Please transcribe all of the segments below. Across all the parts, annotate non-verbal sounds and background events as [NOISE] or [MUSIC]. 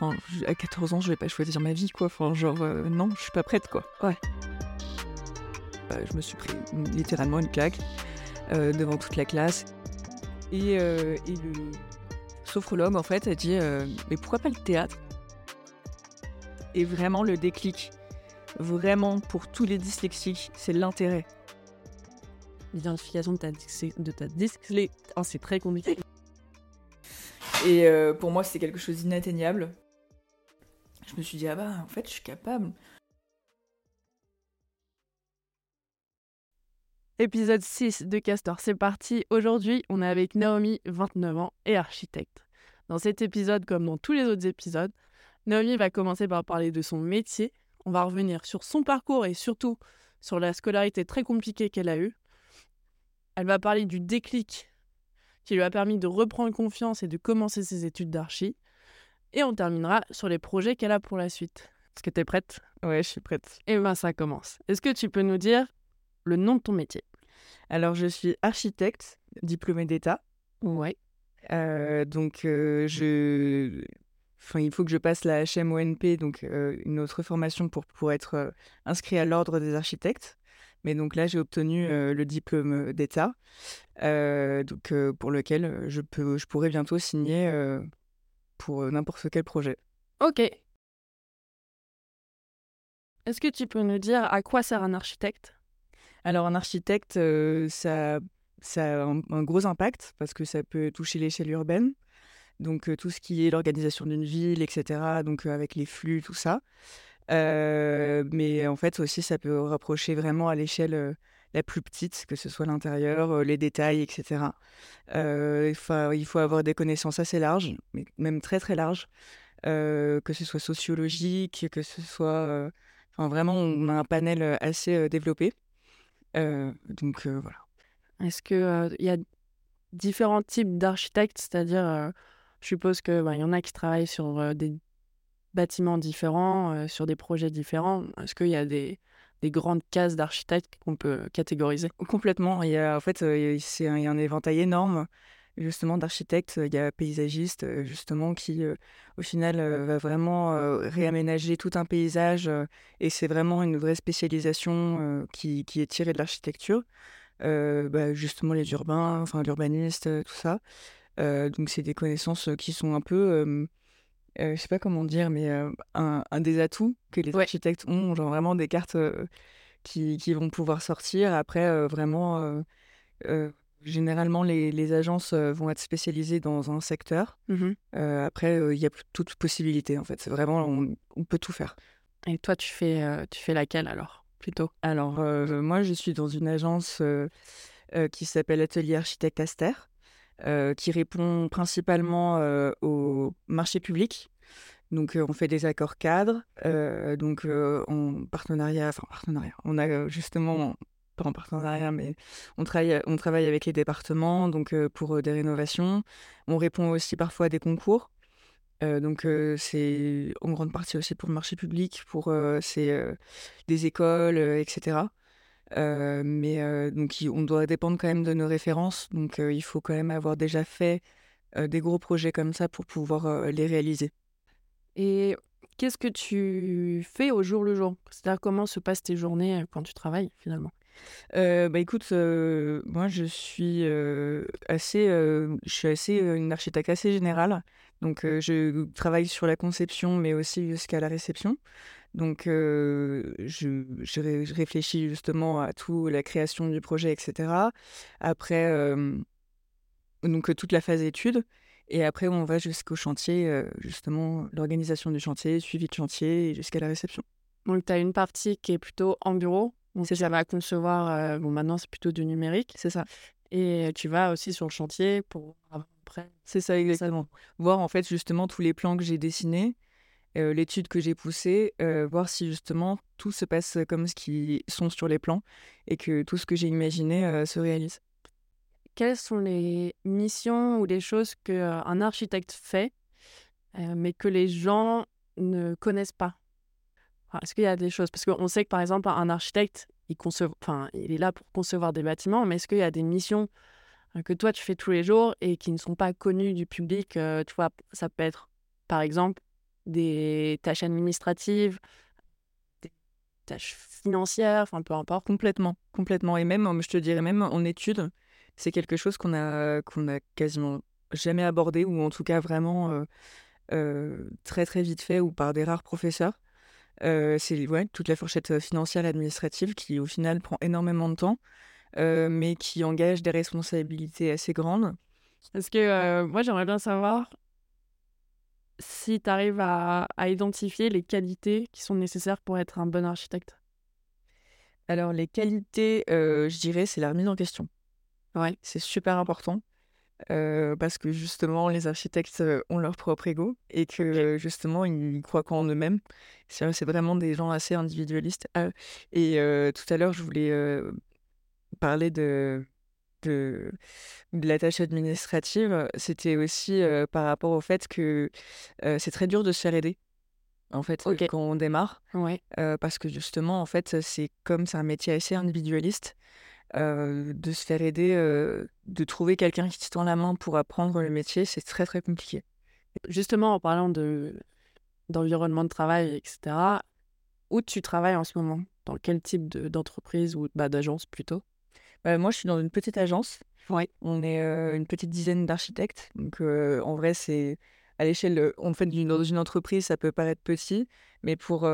Enfin, à 14 ans, je vais pas choisir ma vie, quoi. Enfin, genre, non, je suis pas prête, quoi. Ouais. Bah, je me suis pris littéralement une claque devant toute la classe. Et, et le sophrologue, en fait, a dit Mais pourquoi pas le théâtre? Et vraiment, le déclic, vraiment pour tous les dyslexiques, c'est l'intérêt. L'identification de ta, de ta dyslexie, oh, c'est très compliqué. Et euh, pour moi, c'était quelque chose d'inatteignable. Je me suis dit, ah bah, en fait, je suis capable. Épisode 6 de Castor, c'est parti. Aujourd'hui, on est avec Naomi, 29 ans, et architecte. Dans cet épisode, comme dans tous les autres épisodes, Naomi va commencer par parler de son métier. On va revenir sur son parcours et surtout sur la scolarité très compliquée qu'elle a eue. Elle va parler du déclic qui lui a permis de reprendre confiance et de commencer ses études d'archi. Et on terminera sur les projets qu'elle a pour la suite. Est-ce que tu es prête? Ouais, je suis prête. Et eh bien, ça commence. Est-ce que tu peux nous dire le nom de ton métier? Alors, je suis architecte, diplômée d'État. Ouais. Euh, donc, euh, je... Enfin, il faut que je passe la HMONP, donc euh, une autre formation pour, pour être inscrit à l'ordre des architectes. Mais donc là, j'ai obtenu le diplôme d'État, donc pour lequel je, peux, je pourrais bientôt signer pour n'importe quel projet. Ok. Est-ce que tu peux nous dire à quoi sert un architecte? Alors un architecte, ça, ça a un, gros impact parce que ça peut toucher l'échelle urbaine. Donc tout ce qui est l'organisation d'une ville, etc. Donc avec les flux, tout ça. Euh, mais en fait aussi, ça peut rapprocher vraiment à l'échelle la plus petite, que ce soit l'intérieur, les détails, etc. il faut avoir des connaissances assez larges, mais même très très larges, que ce soit sociologique, que ce soit... Enfin, vraiment, on a un panel assez développé. donc voilà. Est-ce qu'il il y a différents types d'architectes? C'est-à-dire, je suppose qu'il bah, y en a qui travaillent sur des bâtiments différents, euh, sur des projets différents. Est-ce qu'il y a des, des grandes cases d'architectes qu'on peut catégoriser Complètement. Il y a, en fait, euh, c'est un, éventail énorme justement d'architectes. Il y a paysagistes euh, justement qui, au final, va vraiment réaménager tout un paysage et c'est vraiment une vraie spécialisation qui, qui, est tirée de l'architecture. Bah, justement les urbains, enfin l'urbaniste, tout ça. donc c'est des connaissances qui sont un peu euh, je sais pas comment dire, mais un, des atouts que les architectes ont, genre vraiment des cartes qui, qui, vont pouvoir sortir. Après, vraiment, généralement, les, les agences vont être spécialisées dans un secteur. Mmh après, il y a toute possibilité, en fait. C'est vraiment, on, peut tout faire. Et toi, tu fais, tu fais laquelle alors, plutôt? Alors, moi, je suis dans une agence qui s'appelle Atelier Architecte Aster. Euh, qui répond principalement euh, au marché public. Donc, euh, on fait des accords cadres, donc en partenariat, enfin partenariat. On a justement, pas en partenariat, mais on travaille, on travaille avec les départements, donc pour des rénovations. On répond aussi parfois à des concours. donc c'est en grande partie aussi pour le marché public, pour c'est des écoles, etc. Euh, mais euh, donc, on doit dépendre quand même de nos références. Donc, euh, il faut quand même avoir déjà fait des gros projets comme ça pour pouvoir les réaliser. Et qu'est-ce que tu fais au jour le jour? C'est-à-dire, comment se passent tes journées quand tu travailles finalement? Bah écoute, moi je suis assez, je suis assez une architecte assez générale. Donc je travaille sur la conception, mais aussi jusqu'à la réception. Donc, je, je, réfléchis justement à tout, la création du projet, etc. Après, donc toute la phase étude. Et après, on va jusqu'au chantier, justement, l'organisation du chantier, suivi de chantier, jusqu'à la réception. Donc, tu as une partie qui est plutôt en bureau. Donc, ça va concevoir, bon, maintenant, c'est plutôt du numérique. C'est ça. Et tu vas aussi sur le chantier pour après. C'est ça, exactement. Voir, en fait, justement, tous les plans que j'ai dessinés l'étude que j'ai poussée, voir si justement tout se passe comme ce qui sont sur les plans et que tout ce que j'ai imaginé se réalise. Quelles sont les missions ou les choses qu'un architecte fait, mais que les gens ne connaissent pas? Est-ce qu'il y a des choses? Parce qu'on sait que par exemple, un architecte, il, il est là pour concevoir des bâtiments, mais est-ce qu'il y a des missions que toi tu fais tous les jours et qui ne sont pas connues du public Tu vois, ça peut être par exemple des tâches administratives, des tâches financières, enfin peu importe. Complètement, complètement. Et même, je te dirais même en études, c'est quelque chose qu'on a, qu'on a quasiment jamais abordé, ou en tout cas vraiment très très vite fait, ou par des rares professeurs. c'est ouais, toute la fourchette financière et administrative qui au final prend énormément de temps, mais qui engage des responsabilités assez grandes. Parce que moi j'aimerais bien savoir si tu arrives à, à, identifier les qualités qui sont nécessaires pour être un bon architecte. Alors les qualités, je dirais, c'est la remise en question. Ouais. C'est super important. parce que justement, les architectes ont leur propre ego et que justement, ils croient qu'en eux-mêmes. C'est vraiment des gens assez individualistes. Ah, et tout à l'heure, je voulais parler de, de, de la tâche administrative. C'était aussi par rapport au fait que c'est très dur de se faire aider. En fait, quand on démarre, ouais. parce que justement, en fait, c'est comme c'est un métier assez individualiste, de se faire aider, de trouver quelqu'un qui te tend la main pour apprendre le métier, c'est très très compliqué. Justement, en parlant de d'environnement de travail, etc., où tu travailles en ce moment? Dans quel type d'entreprise ou bah, d'agence plutôt? Bah, Moi, je suis dans une petite agence. Ouais. On est une petite dizaine d'architectes. Donc, en vrai, c'est à l'échelle, en fait, dans une entreprise, ça peut paraître petit, mais pour,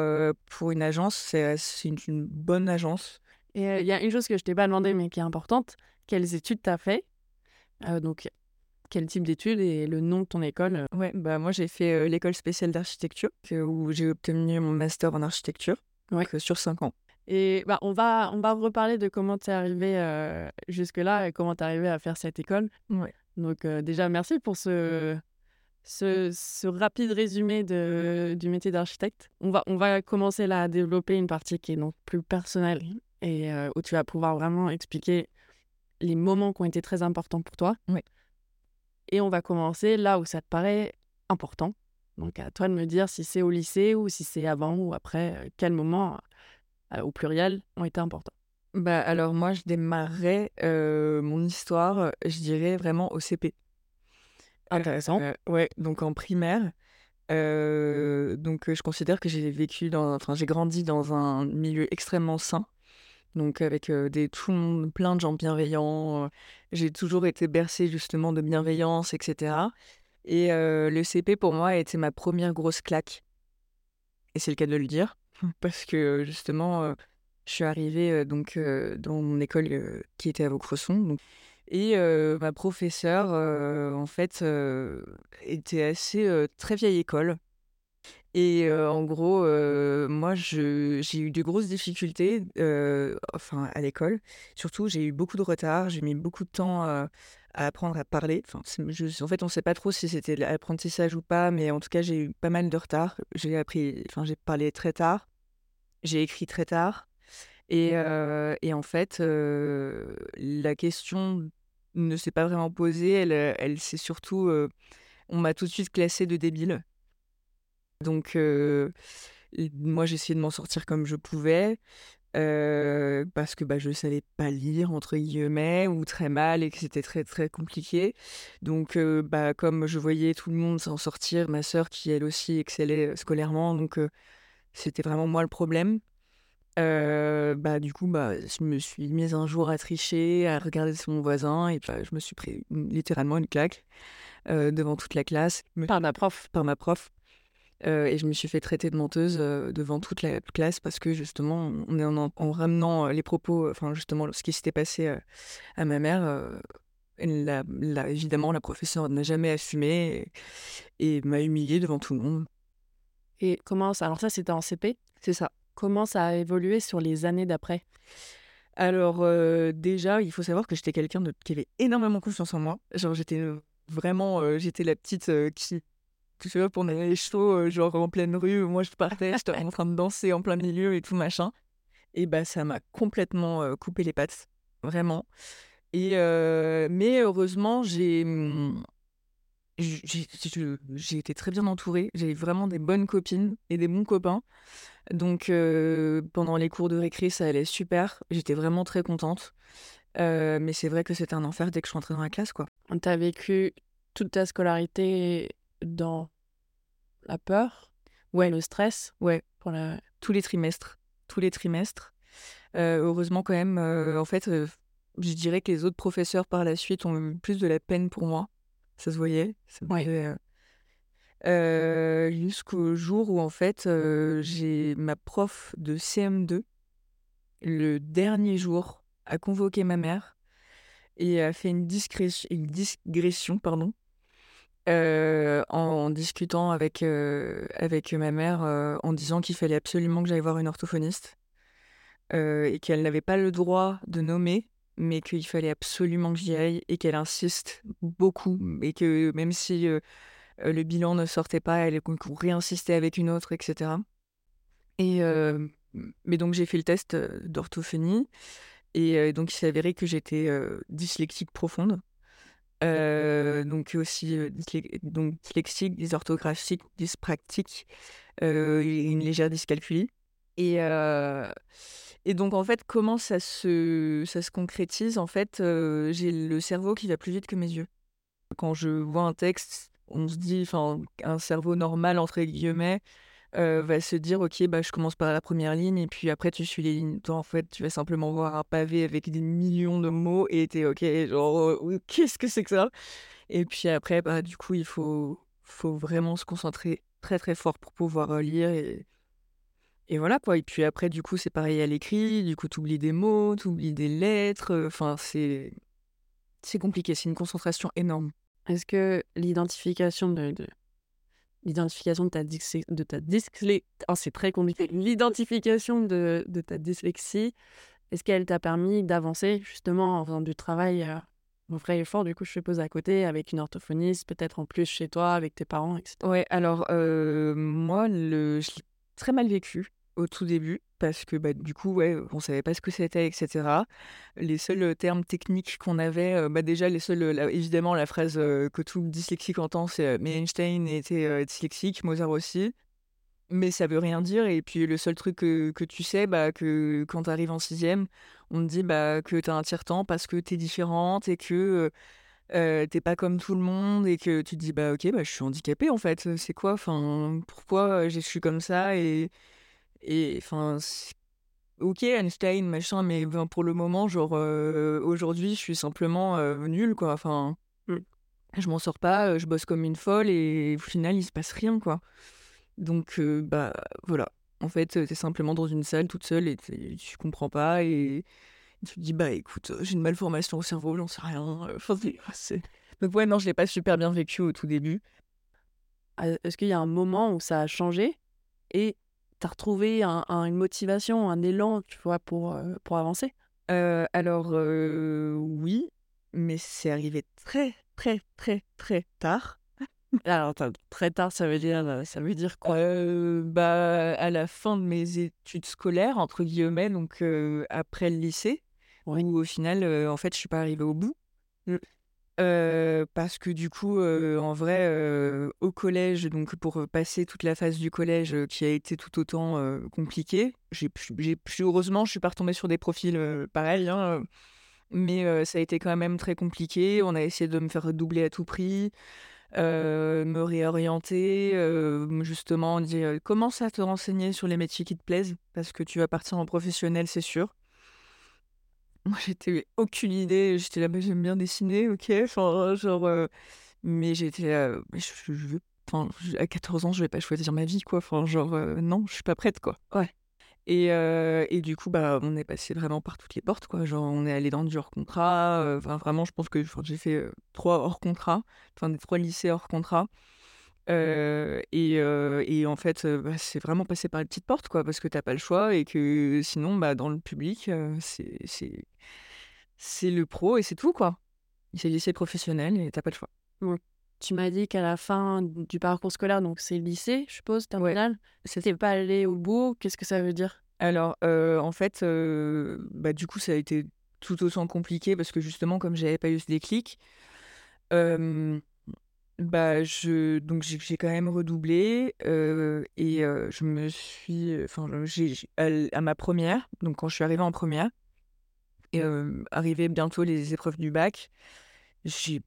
pour une agence, c'est une, une bonne agence. Et il y a une chose que je t'ai pas demandé, mais qui est importante. Quelles études tu as fait Donc, quel type d'études et le nom de ton école Ouais, bah moi j'ai fait l'école spéciale d'architecture, où j'ai obtenu mon master en architecture, ouais. sur 5 ans. Et bah, on, va, on va reparler de comment tu es arrivé jusque-là et comment tu es arrivé à faire cette école. Ouais. Donc déjà, merci pour ce, ce, ce rapide résumé de, du métier d'architecte. On va, on va commencer là à développer une partie qui est donc plus personnelle et où tu vas pouvoir vraiment expliquer les moments qui ont été très importants pour toi. Et on va commencer là où ça te paraît important. Donc à toi de me dire si c'est au lycée ou si c'est avant ou après, quels moments au pluriel ont été importants. Bah alors moi je démarrais mon histoire, je dirais vraiment au CP. Intéressant. ouais, donc en primaire. donc je considère que j'ai vécu dans, enfin j'ai grandi dans un milieu extrêmement sain donc avec des, tout le monde, plein de gens bienveillants. j'ai toujours été bercée justement de bienveillance, etc. Et le CP pour moi a été ma première grosse claque. Et c'est le cas de le dire, parce que justement, je suis arrivée donc dans mon école qui était à Vaucresson. Et ma professeure, en fait, était assez très vieille école. Et en gros, moi, j'ai eu de grosses difficultés enfin, à l'école. Surtout, j'ai eu beaucoup de retard, j'ai mis beaucoup de temps à apprendre à parler. Enfin, en fait, on ne sait pas trop si c'était l'apprentissage ou pas, mais en tout cas, j'ai eu pas mal de retard. J'ai appris, enfin, j'ai parlé très tard, j'ai écrit très tard. Et, et en fait, la question ne s'est pas vraiment posée. Elle, elle s'est surtout. on m'a tout de suite classée de débile. Donc, moi, j'essayais de m'en sortir comme je pouvais. Parce que bah, je ne savais pas lire, entre guillemets, ou très mal, et que c'était très, très compliqué. Donc, bah, comme je voyais tout le monde s'en sortir, ma sœur qui, elle aussi, excellait scolairement, donc c'était vraiment moi le problème. bah, du coup, bah, je me suis mise un jour à tricher, à regarder sur mon voisin, et bah, je me suis pris littéralement une claque devant toute la classe. Par ma prof Par ma prof et je me suis fait traiter de menteuse devant toute la classe parce que justement, en, en, en ramenant les propos, enfin justement ce qui s'était passé à ma mère, la, la, évidemment la professeure n'a jamais assumé et, m'a humiliée devant tout le monde. Et comment ça Alors ça c'était en CP C'est ça. Comment ça a évolué sur les années d'après? Alors déjà, il faut savoir que j'étais quelqu'un qui avait énormément confiance en moi. Genre j'étais vraiment, j'étais la petite qui tu vois, pour les shows, genre en pleine rue, moi je partais, j'étais en train de danser en plein milieu et tout machin. Et bah ça m'a complètement coupé les pattes, vraiment. Et mais heureusement, j'ai mmh, j'ai été très bien entourée. J'ai vraiment des bonnes copines et des bons copains. Donc pendant les cours de récré, ça allait super. J'étais vraiment très contente. mais c'est vrai que c'était un enfer dès que je suis entrée dans la classe, quoi. T'as vécu toute ta scolarité dans la peur Ouais, le stress. Ouais. Pour la... Tous les trimestres. Tous les trimestres. heureusement, quand même, en fait, je dirais que les autres professeurs par la suite ont eu plus de la peine pour moi. Ça se voyait. Ça Jusqu'au jour où, en fait, j'ai ma prof de CM2, le dernier jour, a convoqué ma mère et a fait une, une digression pardon, en, discutant avec, avec ma mère en disant qu'il fallait absolument que j'aille voir une orthophoniste et qu'elle n'avait pas le droit de nommer, mais qu'il fallait absolument que j'y aille et qu'elle insiste beaucoup et que même si le bilan ne sortait pas, elle réinsistait avec une autre, etc. Et mais donc j'ai fait le test d'orthophonie et donc il s'est avéré que j'étais dyslexique profonde. Donc aussi donc dyslexique, dysorthographique, dyspraxique, une légère dyscalculie. Et, et donc en fait, comment ça se, ça se concrétise? En fait, j'ai le cerveau qui va plus vite que mes yeux. Quand je vois un texte, on se dit, enfin, un cerveau normal entre guillemets, va se dire ok bah je commence par la première ligne et puis après tu suis les lignes. Toi en fait tu vas simplement voir un pavé avec des millions de mots et t'es ok genre qu'est-ce que c'est que ça? Et puis après bah du coup il faut faut vraiment se concentrer très très fort pour pouvoir lire et et voilà quoi. Et puis après du coup c'est pareil à l'écrit. Du coup tu oublies des mots tu oublies des lettres enfin c'est c'est compliqué. C'est une concentration énorme. Est-ce que l'identification de l'identification de ta, de ta dyslexie, oh, c'est très compliqué, [LAUGHS] l'identification de, de, ta dyslexie, est-ce qu'elle t'a permis d'avancer justement en faisant du travail euh, vrai et fort, du coup, je suppose, à côté, avec une orthophoniste, peut-être en plus chez toi, avec tes parents, etc. Ouais, alors euh, moi, le... je l'ai très mal vécu au tout début parce que bah, du coup, ouais, on savait pas ce que c'était, etc. Les seuls termes techniques qu'on avait, bah, déjà, les seuls, évidemment, la phrase que tout dyslexique entend, c'est mais Einstein était dyslexique, Mozart aussi. Mais ça veut rien dire. Et puis, le seul truc que, que tu sais, bah, que quand tu arrives en sixième, on te dit bah, que tu as un tiers-temps parce que tu es différente et que euh, t'es pas comme tout le monde et que tu te dis bah ok bah je suis handicapée en fait c'est quoi? Enfin pourquoi je suis comme ça et et enfin, ok, Einstein, machin, mais pour le moment, genre, aujourd'hui, je suis simplement nulle, quoi. Enfin, mmh. je m'en sors pas, je bosse comme une folle et au final, il se passe rien, quoi. Donc, bah, voilà. En fait, t'es simplement dans une salle toute seule et tu comprends pas et tu te dis, bah, écoute, j'ai une malformation au cerveau, j'en sais rien. Enfin, c'est. Donc, ouais, non, je l'ai pas super bien vécu au tout début. Est-ce qu'il y a un moment où ça a changé et as retrouvé une motivation, un élan, tu vois, pour, euh, pour avancer? Euh, Alors, euh, oui, mais c'est arrivé très, très, très, très tard. [LAUGHS] Alors, très tard, ça veut dire, ça veut dire quoi? Bah, À la fin de mes études scolaires, entre guillemets, donc après le lycée, où au final, en fait, je suis pas arrivée au bout. Parce que du coup, en vrai, au collège, donc pour passer toute la phase du collège qui a été tout autant compliquée, j'ai heureusement, je suis pas retombée sur des profils pareils, hein, mais ça a été quand même très compliqué. On a essayé de me faire doubler à tout prix, me réorienter, justement, on dit commence à te renseigner sur les métiers qui te plaisent, parce que tu vas partir en professionnel, c'est sûr. Moi, j'étais aucune idée. J'étais là, mais j'aime bien dessiner, ok. Enfin, genre, mais j'étais là, je, enfin, à 14 ans, je vais pas choisir ma vie, quoi. Enfin, genre, non, je suis pas prête, quoi. Ouais. Et, et du coup, bah, on est passé vraiment par toutes les portes, quoi. Genre, on est allé dans du hors contrat. Enfin, vraiment, je pense que j'ai fait trois hors contrat, enfin, des trois lycées hors contrat. Et, en fait, bah, c'est vraiment passé par les petites portes, quoi, parce que t'as pas le choix et que sinon, bah, dans le public, c'est c'est le pro et c'est tout, quoi. C'est le lycée professionnel et t'as pas le choix. Tu m'as dit qu'à la fin du parcours scolaire, donc c'est le lycée, je suppose, terminal, ouais. c'était pas allé au bout? Qu'est-ce que ça veut dire? Alors, en fait, bah, du coup, ça a été tout autant compliqué parce que justement, comme j'avais pas eu ce déclic, bah, je donc j'ai quand même redoublé, et je me suis enfin, j'ai à ma première, donc quand je suis arrivée en première et arrivé bientôt les épreuves du bac, j'ai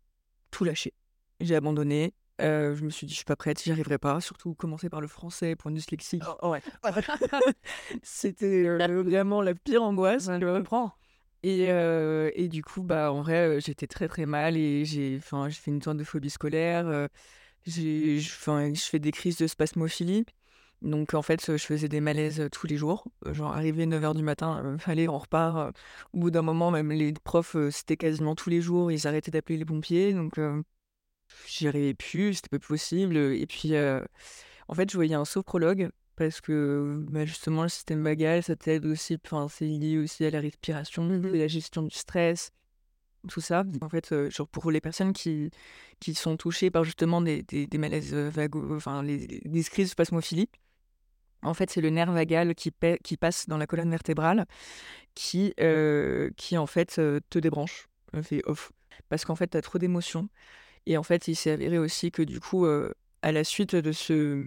tout lâché. J'ai abandonné, je me suis dit, je suis pas prête, j'y arriverai pas. Surtout commencer par le français pour une dyslexique. Oh, ouais. [LAUGHS] C'était vraiment la pire angoisse. Je le reprends. Et, euh, et du coup, bah, en vrai, euh, j'étais très très mal et j'ai fait une sorte de phobie scolaire. euh, je fais des crises de spasmophilie. Donc en fait, je faisais des malaises tous les jours. Euh, Genre, arrivé 9h du matin, euh, allez, on repart. euh. Au bout d'un moment, même les profs, euh, c'était quasiment tous les jours. Ils arrêtaient d'appeler les pompiers. Donc euh, j'y arrivais plus, c'était pas possible. Et puis, euh, en fait, je voyais un sophrologue parce que bah, justement, le système vagal, ça t'aide aussi. Enfin, c'est lié aussi à la respiration, à la gestion du stress, tout ça. En fait, euh, genre pour les personnes qui, qui sont touchées par justement des, des, des malaises vagos, enfin, les, des crises de spasmophilie, en fait, c'est le nerf vagal qui, pa- qui passe dans la colonne vertébrale qui, euh, qui en fait, te débranche, fait off. Parce qu'en fait, tu as trop d'émotions. Et en fait, il s'est avéré aussi que du coup, euh, à la suite de ce.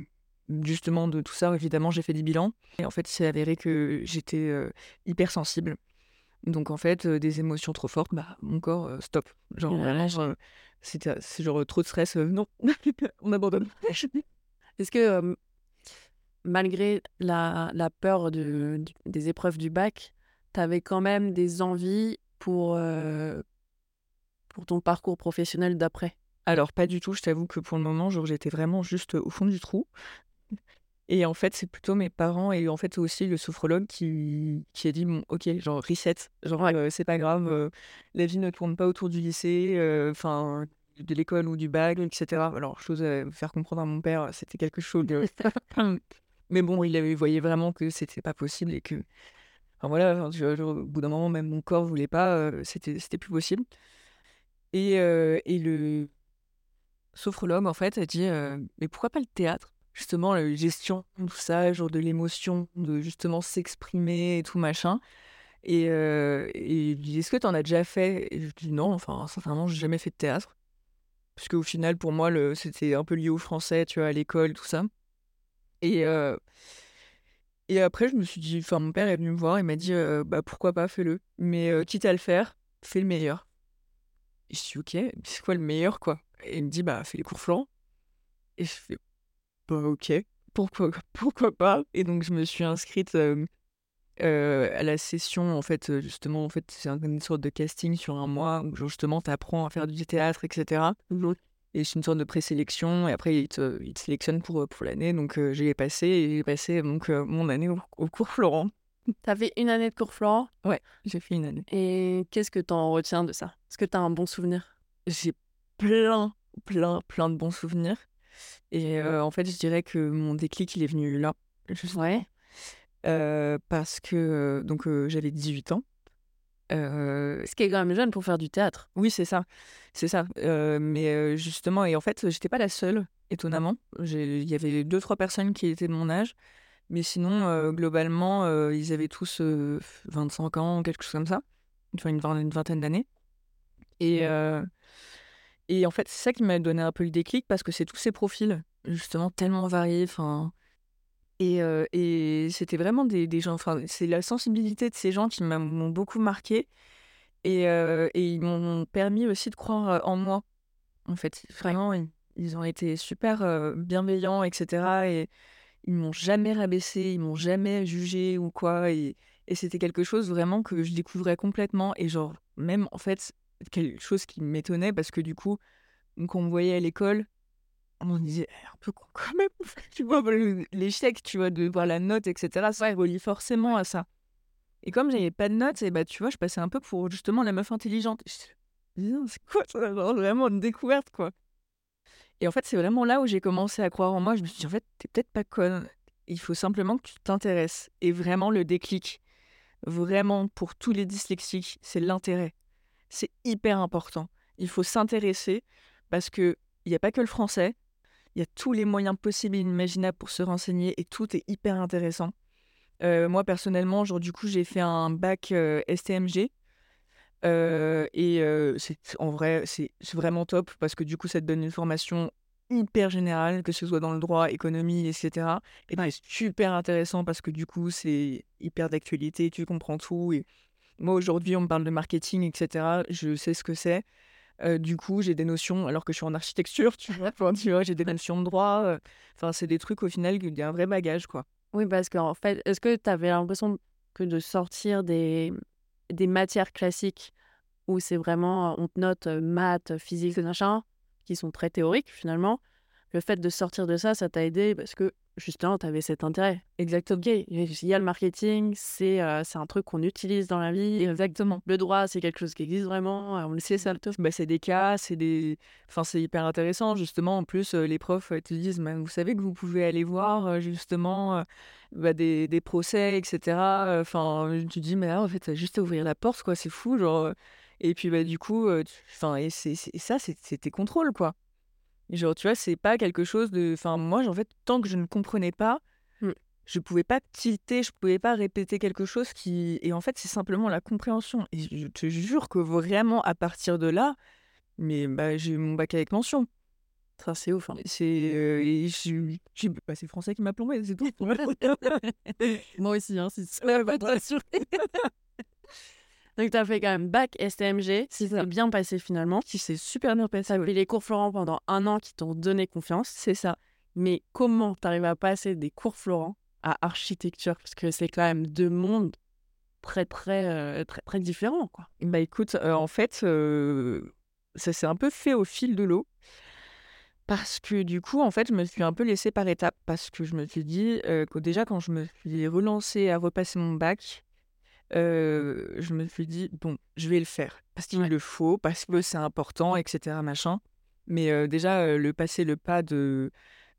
Justement, de tout ça, évidemment, j'ai fait des bilans. Et en fait, il s'est avéré que j'étais euh, hypersensible. Donc, en fait, euh, des émotions trop fortes, bah, mon corps, euh, stop. Genre, vraiment, vache. euh, c'est genre trop de stress, non, [LAUGHS] on abandonne. [LAUGHS] Est-ce que malgré la, la peur de, des épreuves du bac, tu avais quand même des envies pour, pour ton parcours professionnel d'après? Alors, pas du tout, je t'avoue que pour le moment, j'étais vraiment juste au fond du trou. Et en fait, c'est plutôt mes parents et en fait aussi le sophrologue qui, qui a dit bon, ok, genre reset, genre euh, c'est pas grave, euh, la vie ne tourne pas autour du lycée, euh, enfin de l'école ou du bac, etc. Alors, chose à faire comprendre à mon père, c'était quelque chose de. [LAUGHS] [LAUGHS] Mais bon, il avait, voyait vraiment que c'était pas possible et que. Enfin voilà, au bout d'un moment, même mon corps voulait pas, c'était c'était plus possible. Et, et le sophrologue, en fait, a dit Mais pourquoi pas le théâtre? Justement, la gestion, tout ça, genre de l'émotion, de justement s'exprimer et tout machin. Et, euh, et il dit Est-ce que tu en as déjà fait? Et je dis Non, enfin, sincèrement, j'ai jamais fait de théâtre. Parce qu'au final, pour moi, c'était un peu lié au français, tu vois, à l'école, tout ça. Et, euh, et après, je me suis dit Enfin, mon père est venu me voir et m'a dit euh, Bah, pourquoi pas, fais-le. Mais euh, quitte à le faire, fais le meilleur. Et je suis ok, c'est quoi le meilleur, quoi? Et il me dit, bah, fais les cours flancs. Et je fais, bah, ok, pourquoi, [LAUGHS] pourquoi pas? Et donc, je me suis inscrite euh, euh, à la session, en fait, justement, en fait, c'est un- une sorte de casting sur un mois où, justement, tu apprends à faire du théâtre, etc. Et c'est une sorte de présélection, et après, ils te, ils te sélectionnent pour, pour l'année. Donc, euh, j'y ai passé, et j'ai passé donc, mon année au, au cours Florent. Tu fait une année de cours Florent? Ouais, j'ai fait une année. et qu'est-ce que tu en retiens de ça? Est-ce que tu as un bon souvenir? J'ai plein, plein, plein de bons souvenirs. Et euh, en fait, je dirais que mon déclic, il est venu là. Ouais. euh, parce que donc euh, j'avais 18 ans. Ce qui est quand même jeune pour faire du théâtre. oui, c'est ça. C'est ça. Mais justement, et en fait, j'étais pas la seule, étonnamment. Il y avait deux, trois personnes qui étaient de mon âge. Mais sinon, euh, globalement, ils avaient tous euh, 25 ans, quelque chose comme ça. Enfin, une, vingt- une vingtaine d'années. Et, et en fait, c'est ça qui m'a donné un peu le déclic parce que c'est tous ces profils, justement, tellement variés. Enfin, et, euh, et c'était vraiment des, des gens. Enfin, c'est la sensibilité de ces gens qui m'ont beaucoup marqué. Et, euh, et ils m'ont permis aussi de croire euh, en moi. En fait, vraiment, ils, ils ont été super euh, bienveillants, etc. Et ils m'ont jamais rabaissé, ils m'ont jamais jugé ou quoi. Et, et c'était quelque chose vraiment que je découvrais complètement. Et genre, même en fait, quelque chose qui m'étonnait parce que du coup, quand on me voyait à l'école, on me disait Eh, un peu con [LAUGHS] quand même. tu vois, l'échec, tu vois, de voir la note, etc. Ça relie forcément à ça. Et comme j'avais pas de notes, et bah, tu vois, je passais un peu pour justement la meuf intelligente. C'est quoi ça Vraiment une découverte, quoi? Et en fait, c'est vraiment là où j'ai commencé à croire en moi. Je me suis dit, en fait, t'es peut-être pas conne. Il faut simplement que tu t'intéresses. Et vraiment, le déclic, vraiment, pour tous les dyslexiques, c'est l'intérêt. C'est hyper important. Il faut s'intéresser parce que il n'y a pas que le français. Il y a tous les moyens possibles et imaginables pour se renseigner et tout est hyper intéressant. Euh, moi, personnellement, genre, du coup, j'ai fait un bac euh, STMG. Euh, et c'est en vrai, c'est vraiment top parce que du coup, ça te donne une formation hyper générale, que ce soit dans le droit, économie, etc. Et ben, c'est super intéressant parce que du coup, c'est hyper d'actualité, tu comprends tout. Moi, aujourd'hui, on me parle de marketing, etc. Je sais ce que c'est. Euh, du coup, j'ai des notions, alors que je suis en architecture, [LAUGHS] tu vois, enfin, tu vois j'ai des notions de droit. euh, Enfin, c'est des trucs au final, il y a un vrai bagage, quoi. Oui, parce qu'en fait, est-ce que tu avais l'impression que de sortir des, des matières classiques où c'est vraiment, on te note euh, maths, physique, machin, qui sont très théoriques finalement, le fait de sortir de ça, ça t'a aidé parce que justement, tu avais cet intérêt. Exactement. Ok, il y a le marketing, c'est euh, c'est un truc qu'on utilise dans la vie. Exactement. Le droit, c'est quelque chose qui existe vraiment, euh, on le sait ça. le. Bah, c'est des cas, c'est des... Enfin, c'est hyper intéressant, justement. En plus, euh, les profs te disent, bah, vous savez que vous pouvez aller voir, justement, bah, des, des procès, etc. Enfin, tu te dis, mais là, en fait, juste à ouvrir la porte, quoi, c'est fou, genre... Et puis, bah, du coup, tu- enfin, et, et ça, c'est, c'est tes contrôles, quoi. Et genre, tu vois, c'est pas quelque chose de... Enfin, moi, en fait, tant que je ne comprenais pas, Mm. je pouvais pas tilter, je pouvais pas répéter quelque chose qui... Et en fait, c'est simplement la compréhension. Et je te jure que vraiment, à partir de là, mais bah, j'ai eu mon bac avec mention. Ça, c'est ouf. hein. C'est euh, bah, français qui m'a plombé, c'est tout. [LAUGHS] Moi aussi, hein, c'est [LAUGHS] [LAUGHS] Donc, tu as fait quand même bac STMG, si ça. c'est bien passé finalement. qui s'est super bien passé. Tu les cours Florent pendant un an qui t'ont donné confiance. C'est ça. Mais comment tu arrives à passer des cours Florent à architecture? Parce que c'est quand même deux mondes très, très, euh, très, très différents. Quoi. Bah écoute, euh, en fait, euh, ça s'est un peu fait au fil de l'eau. Parce que du coup, en fait, je me suis un peu laissée par étapes. Parce que je me suis dit que déjà, quand je me suis relancée à repasser mon bac, euh, je me suis dit, bon, je vais le faire. Parce qu'il Ouais. le faut, parce que c'est important, etc. Machin. Mais euh, déjà, euh, le passer le pas de,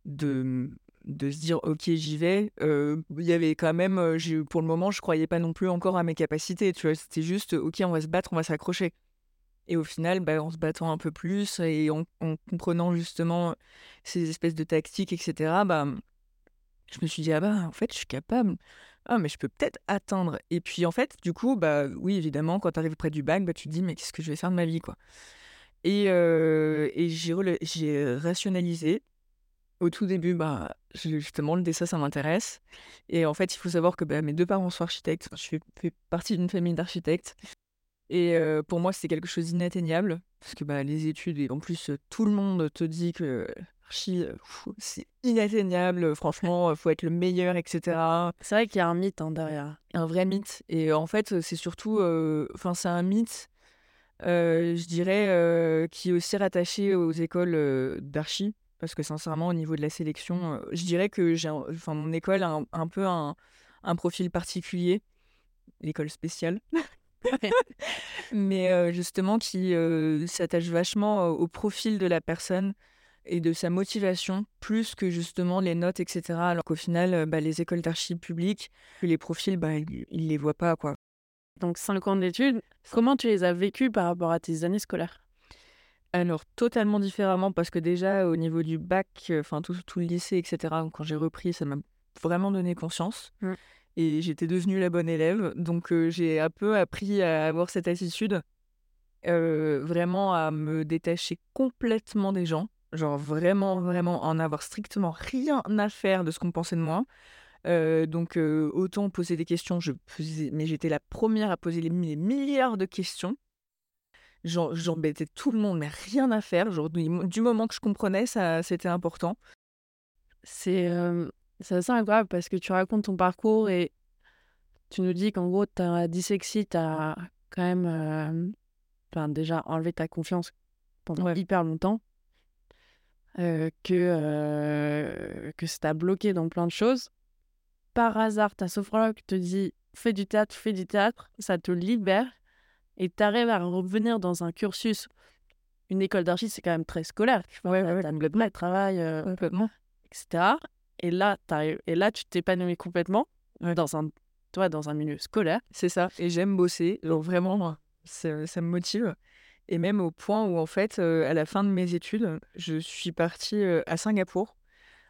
de, de se dire, ok, j'y vais, il y avait quand même, pour le moment, je croyais pas non plus encore à mes capacités. Tu vois, c'était juste, ok, on va se battre, on va s'accrocher. Et au final, bah, en se battant un peu plus et en, en comprenant justement ces espèces de tactiques, etc., bah, je me suis dit, ah bah, en fait, je suis capable. Ah, mais je peux peut-être atteindre. Et puis, en fait, du coup, bah, oui, évidemment, quand tu arrives près du bac, bah, tu te dis, mais qu'est-ce que je vais faire de ma vie, quoi? Et, euh, et j'ai rationalisé. Au tout début, bah, justement, le dessin, ça m'intéresse. Et en fait, il faut savoir que bah, mes deux parents sont architectes. Je fais, partie d'une famille d'architectes. Et euh, pour moi, c'était quelque chose d'inatteignable. Parce que bah, les études, et en plus, tout le monde te dit que euh, c'est inatteignable. Franchement, il faut être le meilleur, etc. C'est vrai qu'il y a un mythe hein, derrière. Un vrai mythe. Et en fait, c'est surtout. euh, Enfin, c'est un mythe, euh, je dirais, euh, qui est aussi rattaché aux écoles euh, d'archi. Parce que sincèrement, au niveau de la sélection, euh, je dirais que j'ai, enfin, mon école a un, un peu un, un profil particulier, l'école spéciale. [LAUGHS] Mais euh, justement, qui euh, s'attache vachement au profil de la personne et de sa motivation, plus que justement les notes, etc. Alors qu'au final, euh, bah, les écoles d'archi publiques, les profils, bah, ils, ils les voient pas, quoi. Donc, cinq ans d'études, comment tu les as vécus par rapport à tes années scolaires? Alors, totalement différemment, parce que déjà, au niveau du bac, euh, enfin, tout, tout le lycée, etc., quand j'ai repris, ça m'a vraiment donné conscience. Mm. Et j'étais devenue la bonne élève. Donc, euh, j'ai un peu appris à avoir cette attitude, euh, vraiment à me détacher complètement des gens. Genre, vraiment, vraiment, en avoir strictement rien à faire de ce qu'on pensait de moi. Euh, donc, euh, autant poser des questions, je posais, mais j'étais la première à poser les, les milliards de questions. J'embêtais tout le monde, mais rien à faire. Genre, du, moment que je comprenais, ça, c'était important. C'est euh, assez incroyable parce que tu racontes ton parcours et tu nous dis qu'en gros, ta dyslexie t'a quand même euh, déjà enlevé ta confiance pendant Ouais. hyper longtemps. Euh, que, euh, que ça t'a bloqué dans plein de choses. Par hasard, ta sophrologue te dit fais du théâtre, fais du théâtre, ça te libère et t'arrives à revenir dans un cursus. Une école d'archi, c'est quand même très scolaire. Tu Ouais, ouais, le travail, euh, Complètement. etc. Et là, et là tu t'épanouis complètement Ouais. dans, un, toi, dans un milieu scolaire. C'est ça. Et j'aime bosser. Vraiment, ça, ça me motive. Et même au point où, en fait, à la fin de mes études, je suis partie à Singapour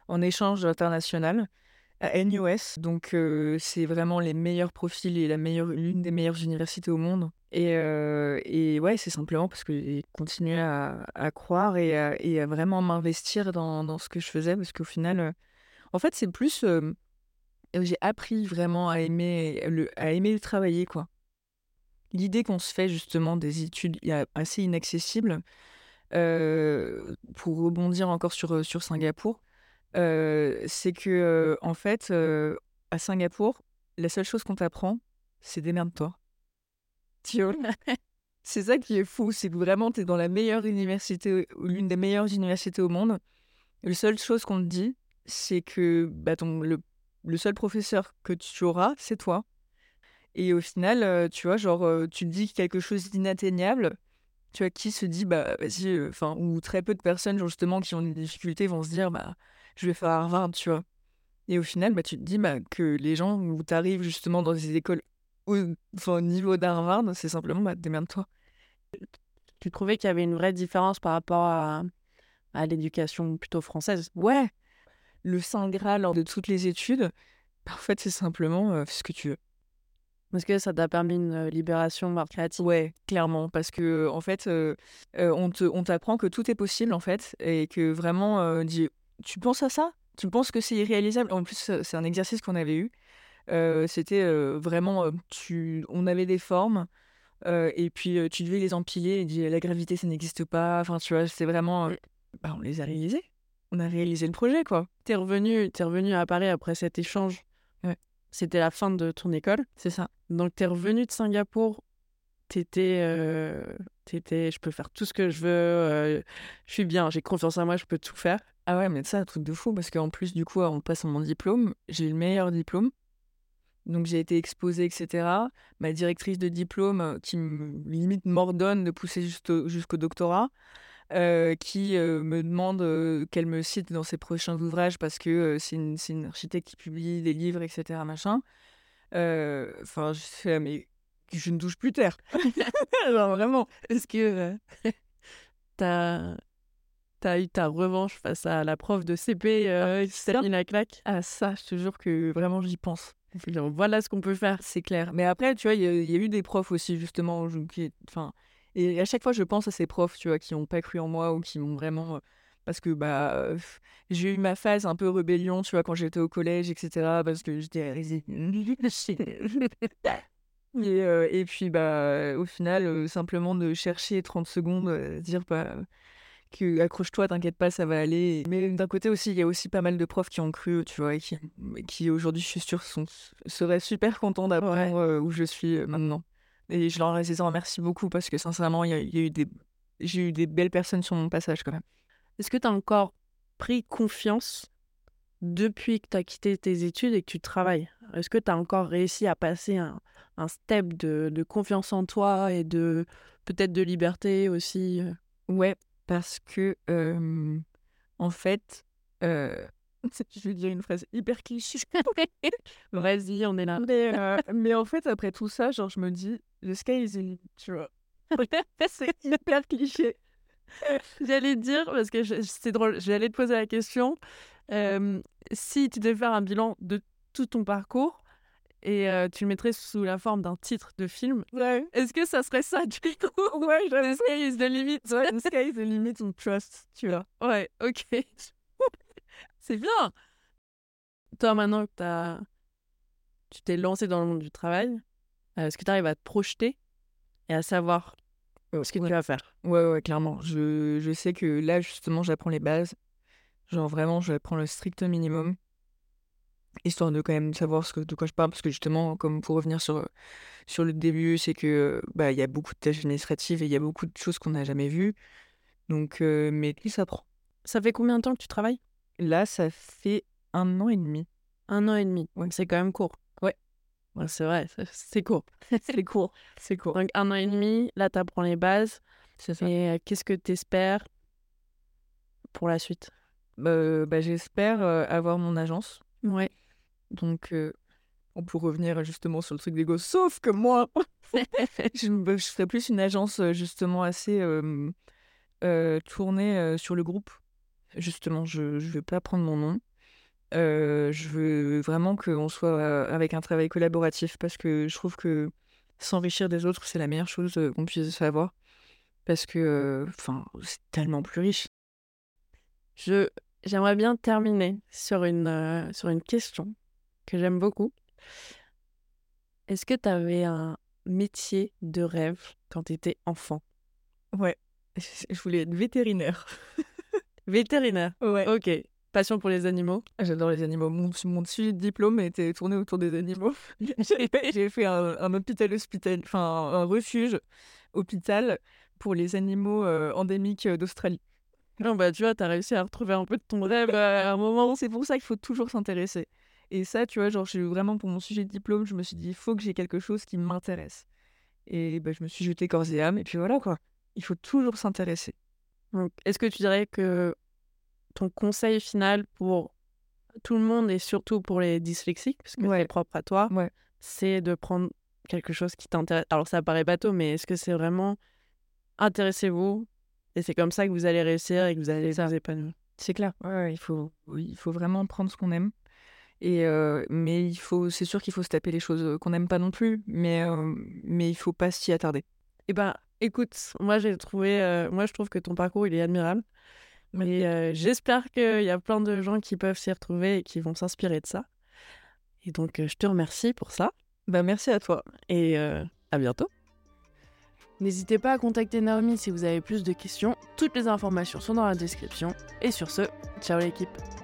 en échange international à NUS. Donc, c'est vraiment les meilleurs profils et l'une des meilleures universités au monde. Et, et ouais, c'est simplement parce que j'ai continué à, croire et à, vraiment m'investir dans, dans ce que je faisais. Parce qu'au final, en fait, c'est plus. j'ai appris vraiment à aimer le, à aimer le travailler, quoi. L'idée qu'on se fait justement des études assez inaccessibles, pour rebondir encore sur, Singapour, c'est que en fait, à Singapour, la seule chose qu'on t'apprend, c'est démerde-toi. [LAUGHS] c'est ça qui est fou, c'est que vraiment tu es dans la meilleure université, l'une des meilleures universités au monde. La seule chose qu'on te dit, c'est que bah, le, seul professeur que tu auras, c'est toi. Et au final, tu vois, genre, tu te dis quelque chose d'inatteignable, tu vois, qui se dit, bah, vas-y, enfin, ou très peu de personnes, justement, qui ont des difficultés vont se dire, bah, je vais faire Harvard, tu vois. Et au final, bah, tu te dis bah, que les gens où tu arrives justement dans des écoles au, enfin, niveau d'Harvard, c'est simplement, bah, démerde-toi. Tu trouvais qu'il y avait une vraie différence par rapport à, à l'éducation plutôt française? Ouais. Le Saint Graal de toutes les études, en fait, c'est simplement ce que tu veux. Est-ce que ça t'a permis une libération créative? Ouais, clairement, parce que en fait, on te, on t'apprend que tout est possible en fait, et que vraiment, tu penses à ça? Tu penses que c'est irréalisable? En plus, c'est un exercice qu'on avait eu. C'était vraiment, tu, on avait des formes, et puis tu devais les empiler et dire la gravité, ça n'existe pas. Enfin, tu vois, c'est vraiment, bah, on les a réalisés. On a réalisé le projet, quoi. T'es revenu, es revenu à Paris après cet échange? C'était la fin de ton école. C'est ça. Donc, tu es revenu de Singapour. T'étais, euh, étais, je peux faire tout ce que je veux. Euh, je suis bien, j'ai confiance en moi, je peux tout faire. Ah ouais, mais ça, un truc de fou, parce qu'en plus, du coup, en passant mon diplôme, j'ai eu le meilleur diplôme. Donc, j'ai été exposée, etc. Ma directrice de diplôme, euh, qui me, limite m'ordonne de pousser jusqu'au doctorat, qui me demande qu'elle me cite dans ses prochains ouvrages parce que c'est une, une, architecte qui publie des livres, etc. Machin. Enfin, je sais, mais je ne touche plus terre. [LAUGHS] [LAUGHS] Vraiment. Est-ce que [LAUGHS] t'as as eu ta revanche face à la prof de CP, euh, la claque? Ah ça, je te jure que vraiment j'y pense. Voilà ce qu'on peut faire. C'est clair. Mais après, tu vois, il y, a eu des profs aussi, justement, qui, enfin, et à chaque fois, je pense à ces profs, tu vois, qui n'ont pas cru en moi ou qui m'ont vraiment parce que bah j'ai eu ma phase un peu rébellion, tu vois, quand j'étais au collège, etc. Parce que j'étais [LAUGHS] et, et puis bah au final, simplement de chercher 30 secondes, dire bah que accroche-toi, t'inquiète pas, ça va aller. Mais d'un côté aussi, il y a aussi pas mal de profs qui ont cru, tu vois, et qui, qui aujourd'hui, je suis sûre, sont, seraient super contents d'apprendre où je suis maintenant. Et je leur les en remercie beaucoup parce que sincèrement, il y, a eu des, j'ai eu des belles personnes sur mon passage quand même. Est-ce que tu as encore pris confiance depuis que tu as quitté tes études et que tu travailles? Est-ce que tu as encore réussi à passer un, step de, confiance en toi et de peut-être de liberté aussi? Ouais, parce que en fait, [LAUGHS] je vais dire une phrase hyper cliché. [LAUGHS] Vas-y, on est là. Mais, mais, en fait, après tout ça, genre, je me dis, le sky is the limit, tu vois. [LAUGHS] c'est hyper cliché. J'allais te dire, parce que c'est drôle, j'allais te poser la question, si tu devais faire un bilan de tout ton parcours, et tu le mettrais sous la forme d'un titre de film. Ouais. Est-ce que ça serait ça du coup? Ouais, The sky is the limit. the sky is the limit on trust, tu vois. Ouais, ok. C'est bien. Toi, maintenant que as... tu t'es lancé dans le monde du travail, est-ce que tu arrives à te projeter et à savoir ce que tu vas faire? Ouais, ouais, clairement. Je, je sais que là, justement, j'apprends les bases. Genre, vraiment, j'apprends le strict minimum. Histoire de quand même savoir ce que, de quoi je parle. Parce que justement, comme pour revenir sur, sur le début, c'est que bah il y a beaucoup de tâches administratives et il y a beaucoup de choses qu'on n'a jamais vues. Donc, euh, mais tout s'apprend. Ça fait combien de temps que tu travailles? Là, ça fait un an et demi. Un an et demi. Ouais. C'est quand même court c'est vrai, c'est court. [LAUGHS] c'est court. C'est court. Donc, un an et demi, là, tu apprends les bases. C'est ça. Et euh, qu'est-ce que tu espères pour la suite? Bah, bah J'espère euh, avoir mon agence. Ouais. Donc, euh, on peut revenir justement sur le truc d'ego. Sauf que moi, [LAUGHS] je, je, serais plus une agence justement assez tournée sur le groupe. Justement, je ne vais pas prendre mon nom je veux vraiment qu'on soit avec un travail collaboratif parce que je trouve que s'enrichir des autres, c'est la meilleure chose qu'on puisse savoir. Parce que, enfin, c'est tellement plus riche. Je, j'aimerais bien terminer sur une, sur une question que j'aime beaucoup. Est-ce que tu avais un, métier de rêve quand tu étais enfant? Ouais, [LAUGHS] je voulais être vétérinaire. [LAUGHS] Vétérinaire Ouais. Ok. Passion pour les animaux J'adore les animaux. Mon, mon suivi de diplôme était tourné autour des animaux. [LAUGHS] J'ai fait, un, un hôpital hospital, enfin un refuge hôpital pour les animaux euh, endémiques d'Australie. Non, bah tu vois, t'as réussi à retrouver un peu de ton rêve euh, à un moment. C'est pour ça qu'il faut toujours s'intéresser. Et ça, tu vois, genre, vraiment pour mon sujet de diplôme, je me suis dit, il faut que j'ai quelque chose qui m'intéresse. Et bah, je me suis jetée corps et âme, et puis voilà quoi. Il faut toujours s'intéresser. Est-ce que tu dirais que ton conseil final pour tout le monde et surtout pour les dyslexiques, parce que Ouais. c'est propre à toi, Ouais. c'est de prendre quelque chose qui t'intéresse? Alors ça paraît bateau, mais est-ce que c'est vraiment intéressez-vous et c'est comme ça que vous allez réussir et que vous allez vous épanouir? C'est clair. Ouais, il faut, il faut vraiment prendre ce qu'on aime. Et euh, mais il faut, c'est sûr qu'il faut se taper les choses qu'on n'aime pas non plus, mais euh, mais il faut pas s'y attarder. Eh ben, écoute, moi j'ai trouvé, euh, moi je trouve que ton parcours il est admirable. Et euh, j'espère qu'il [LAUGHS] y a plein de gens qui peuvent s'y retrouver et qui vont s'inspirer de ça. Et donc euh, je te remercie pour ça. Bah merci à toi. et euh, à bientôt. N'hésitez pas à contacter Naomi si vous avez plus de questions. Toutes les informations sont dans la description. Et sur ce, ciao l'équipe.